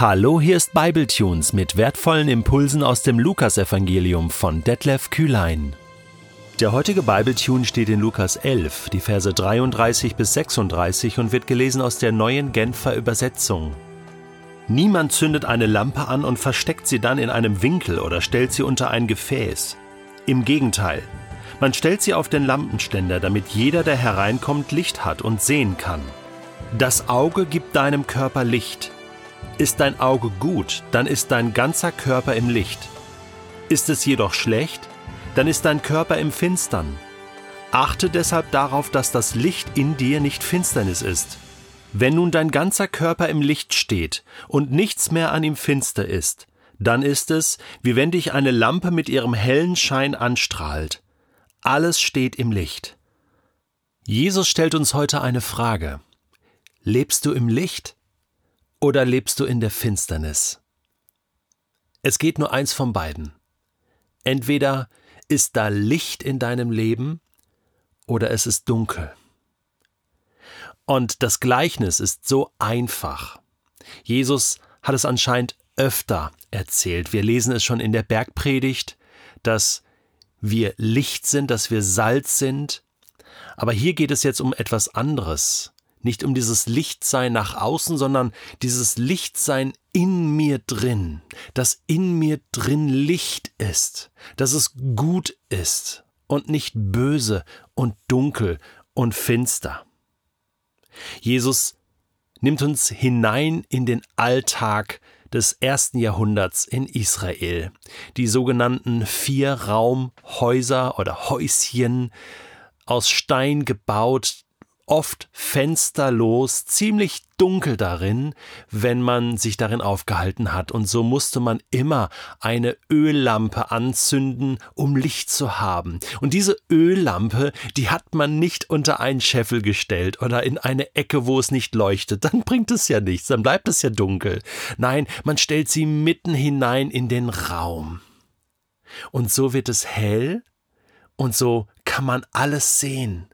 Hallo, hier ist Bibletunes mit wertvollen Impulsen aus dem Lukasevangelium von Detlef Kühlein. Der heutige Bibletune steht in Lukas 11, die Verse 33 bis 36 und wird gelesen aus der neuen Genfer Übersetzung. Niemand zündet eine Lampe an und versteckt sie dann in einem Winkel oder stellt sie unter ein Gefäß. Im Gegenteil, man stellt sie auf den Lampenständer, damit jeder, der hereinkommt, Licht hat und sehen kann. Das Auge gibt deinem Körper Licht. Ist dein Auge gut, dann ist dein ganzer Körper im Licht. Ist es jedoch schlecht, dann ist dein Körper im Finstern. Achte deshalb darauf, dass das Licht in dir nicht Finsternis ist. Wenn nun dein ganzer Körper im Licht steht und nichts mehr an ihm finster ist, dann ist es, wie wenn dich eine Lampe mit ihrem hellen Schein anstrahlt. Alles steht im Licht. Jesus stellt uns heute eine Frage. Lebst du im Licht oder lebst du in der Finsternis? Es geht nur eins von beiden. Entweder ist da Licht in deinem Leben oder es ist dunkel. Und das Gleichnis ist so einfach. Jesus hat es anscheinend öfter erzählt. Wir lesen es schon in der Bergpredigt, dass wir Licht sind, dass wir Salz sind. Aber hier geht es jetzt um etwas anderes nicht um dieses Lichtsein nach außen, sondern dieses Lichtsein in mir drin, dass in mir drin Licht ist, dass es gut ist und nicht böse und dunkel und finster. Jesus nimmt uns hinein in den Alltag des ersten Jahrhunderts in Israel. Die sogenannten Vier-Raum-Häuser oder Häuschen aus Stein gebaut, oft fensterlos, ziemlich dunkel darin, wenn man sich darin aufgehalten hat, und so musste man immer eine Öllampe anzünden, um Licht zu haben. Und diese Öllampe, die hat man nicht unter einen Scheffel gestellt oder in eine Ecke, wo es nicht leuchtet, dann bringt es ja nichts, dann bleibt es ja dunkel. Nein, man stellt sie mitten hinein in den Raum. Und so wird es hell, und so kann man alles sehen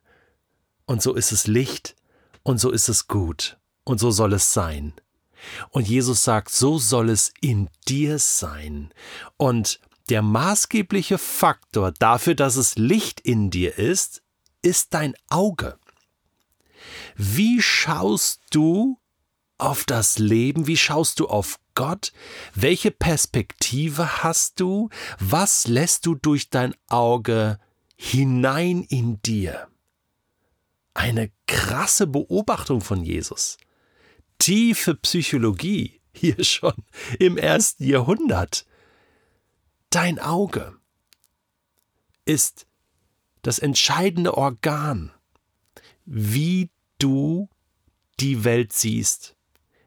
und so ist es Licht und so ist es gut und so soll es sein. Und Jesus sagt, so soll es in dir sein. Und der maßgebliche Faktor dafür, dass es Licht in dir ist, ist dein Auge. Wie schaust du auf das Leben? Wie schaust du auf Gott? Welche Perspektive hast du? Was lässt du durch dein Auge hinein in dir? Eine krasse Beobachtung von Jesus. Tiefe Psychologie hier schon im ersten Jahrhundert. Dein Auge ist das entscheidende Organ, wie du die Welt siehst,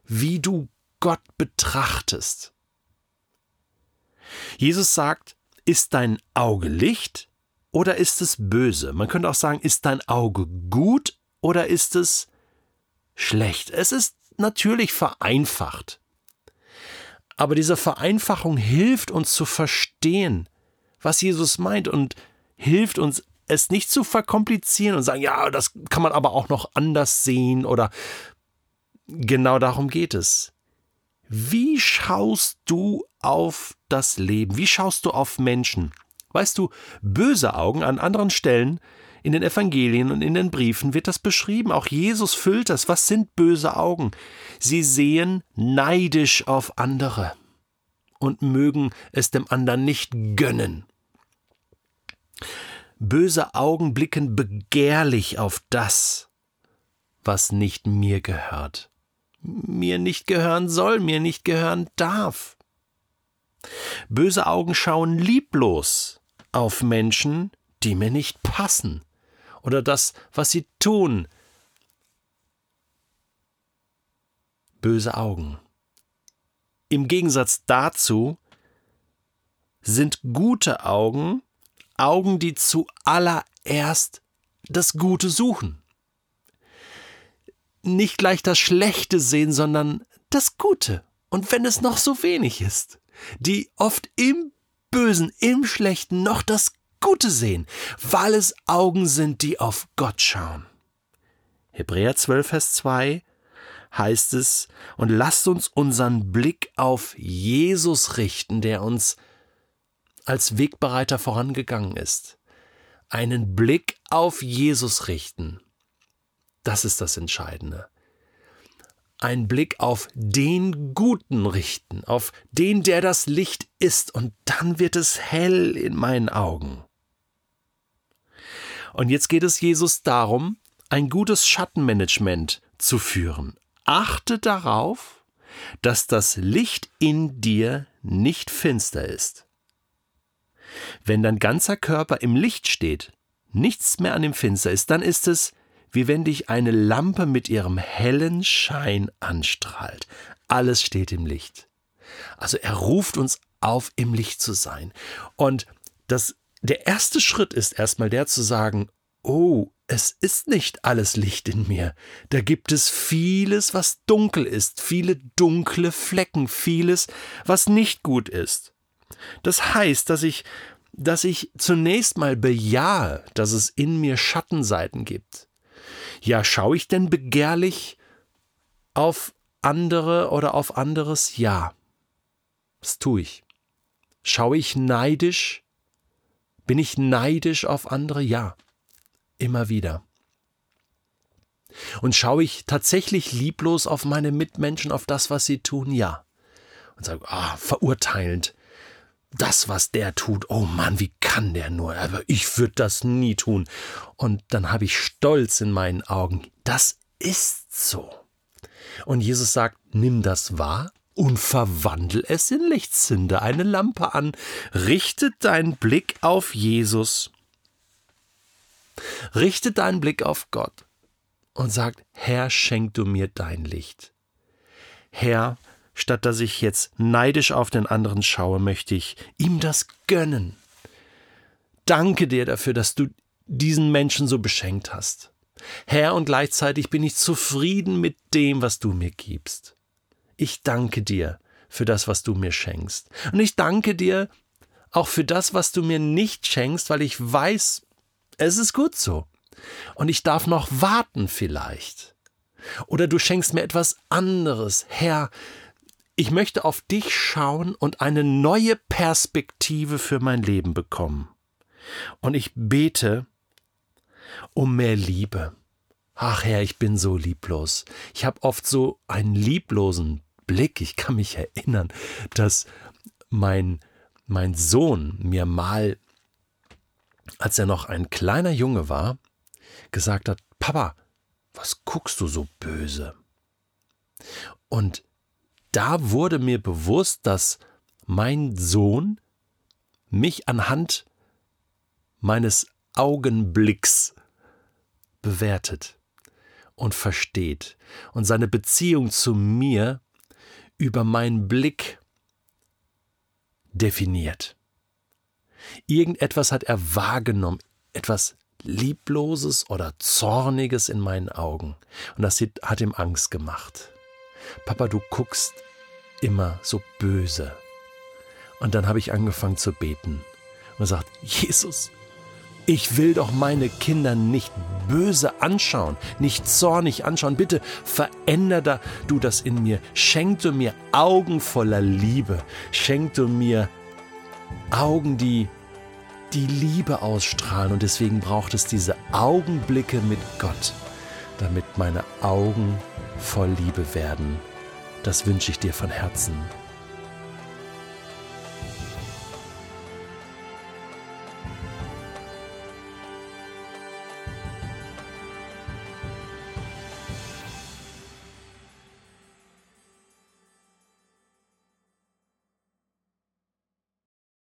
wie du Gott betrachtest. Jesus sagt, ist dein Auge Licht, oder ist es böse? Man könnte auch sagen, ist dein Auge gut oder ist es schlecht? Es ist natürlich vereinfacht. Aber diese Vereinfachung hilft uns zu verstehen, was Jesus meint und hilft uns, es nicht zu verkomplizieren und sagen, ja, das kann man aber auch noch anders sehen oder genau darum geht es. Wie schaust du auf das Leben? Wie schaust du auf Menschen? Weißt du, böse Augen an anderen Stellen in den Evangelien und in den Briefen wird das beschrieben. Auch Jesus füllt das. Was sind böse Augen? Sie sehen neidisch auf andere und mögen es dem anderen nicht gönnen. Böse Augen blicken begehrlich auf das, was nicht mir gehört, mir nicht gehören soll, mir nicht gehören darf. Böse Augen schauen lieblos auf Menschen, die mir nicht passen oder das, was sie tun. Böse Augen. Im Gegensatz dazu sind gute Augen Augen, die zuallererst das Gute suchen. Nicht gleich das Schlechte sehen, sondern das Gute. Und wenn es noch so wenig ist die oft im Bösen, im Schlechten noch das Gute sehen, weil es Augen sind, die auf Gott schauen. Hebräer 12, Vers 2 heißt es, und lasst uns unseren Blick auf Jesus richten, der uns als Wegbereiter vorangegangen ist. Einen Blick auf Jesus richten. Das ist das Entscheidende. Ein Blick auf den Guten richten, auf den, der das Licht ist, und dann wird es hell in meinen Augen. Und jetzt geht es Jesus darum, ein gutes Schattenmanagement zu führen. Achte darauf, dass das Licht in dir nicht finster ist. Wenn dein ganzer Körper im Licht steht, nichts mehr an dem Finster ist, dann ist es, wie wenn dich eine Lampe mit ihrem hellen Schein anstrahlt. Alles steht im Licht. Also er ruft uns auf, im Licht zu sein. Und das, der erste Schritt ist erstmal der zu sagen, oh, es ist nicht alles Licht in mir. Da gibt es vieles, was dunkel ist, viele dunkle Flecken, vieles, was nicht gut ist. Das heißt, dass ich, dass ich zunächst mal bejahe, dass es in mir Schattenseiten gibt. Ja, schaue ich denn begehrlich auf andere oder auf anderes? Ja. Das tue ich. Schaue ich neidisch? Bin ich neidisch auf andere? Ja immer wieder. Und schaue ich tatsächlich lieblos auf meine Mitmenschen, auf das, was sie tun? Ja. Und sage, ah, verurteilend. Das, was der tut, oh Mann, wie kann der nur? Aber ich würde das nie tun. Und dann habe ich Stolz in meinen Augen. Das ist so. Und Jesus sagt, nimm das wahr und verwandel es in Licht. Zünde eine Lampe an, richte deinen Blick auf Jesus Richte deinen Blick auf Gott und sag, Herr, schenk du mir dein Licht. Herr, statt dass ich jetzt neidisch auf den anderen schaue, möchte ich ihm das gönnen. Danke dir dafür, dass du diesen Menschen so beschenkt hast. Herr, und gleichzeitig bin ich zufrieden mit dem, was du mir gibst. Ich danke dir für das, was du mir schenkst. Und ich danke dir auch für das, was du mir nicht schenkst, weil ich weiß, es ist gut so. Und ich darf noch warten vielleicht. Oder du schenkst mir etwas anderes. Herr, ich möchte auf dich schauen und eine neue Perspektive für mein Leben bekommen. Und ich bete um mehr Liebe. Ach Herr, ich bin so lieblos. Ich habe oft so einen lieblosen Blick. Ich kann mich erinnern, dass mein, mein Sohn mir mal als er noch ein kleiner Junge war, gesagt hat, Papa, was guckst du so böse? Und da wurde mir bewusst, dass mein Sohn mich anhand meines Augenblicks bewertet und versteht und seine Beziehung zu mir über meinen Blick definiert. Irgendetwas hat er wahrgenommen, etwas Liebloses oder Zorniges in meinen Augen. Und das hat ihm Angst gemacht. Papa, du guckst immer so böse. Und dann habe ich angefangen zu beten und gesagt, Jesus, ich will doch meine Kinder nicht böse anschauen, nicht zornig anschauen. Bitte veränder du das in mir. Schenk du mir Augen voller Liebe. Schenk du mir Augen, die die Liebe ausstrahlen und deswegen braucht es diese Augenblicke mit Gott, damit meine Augen voll Liebe werden. Das wünsche ich dir von Herzen.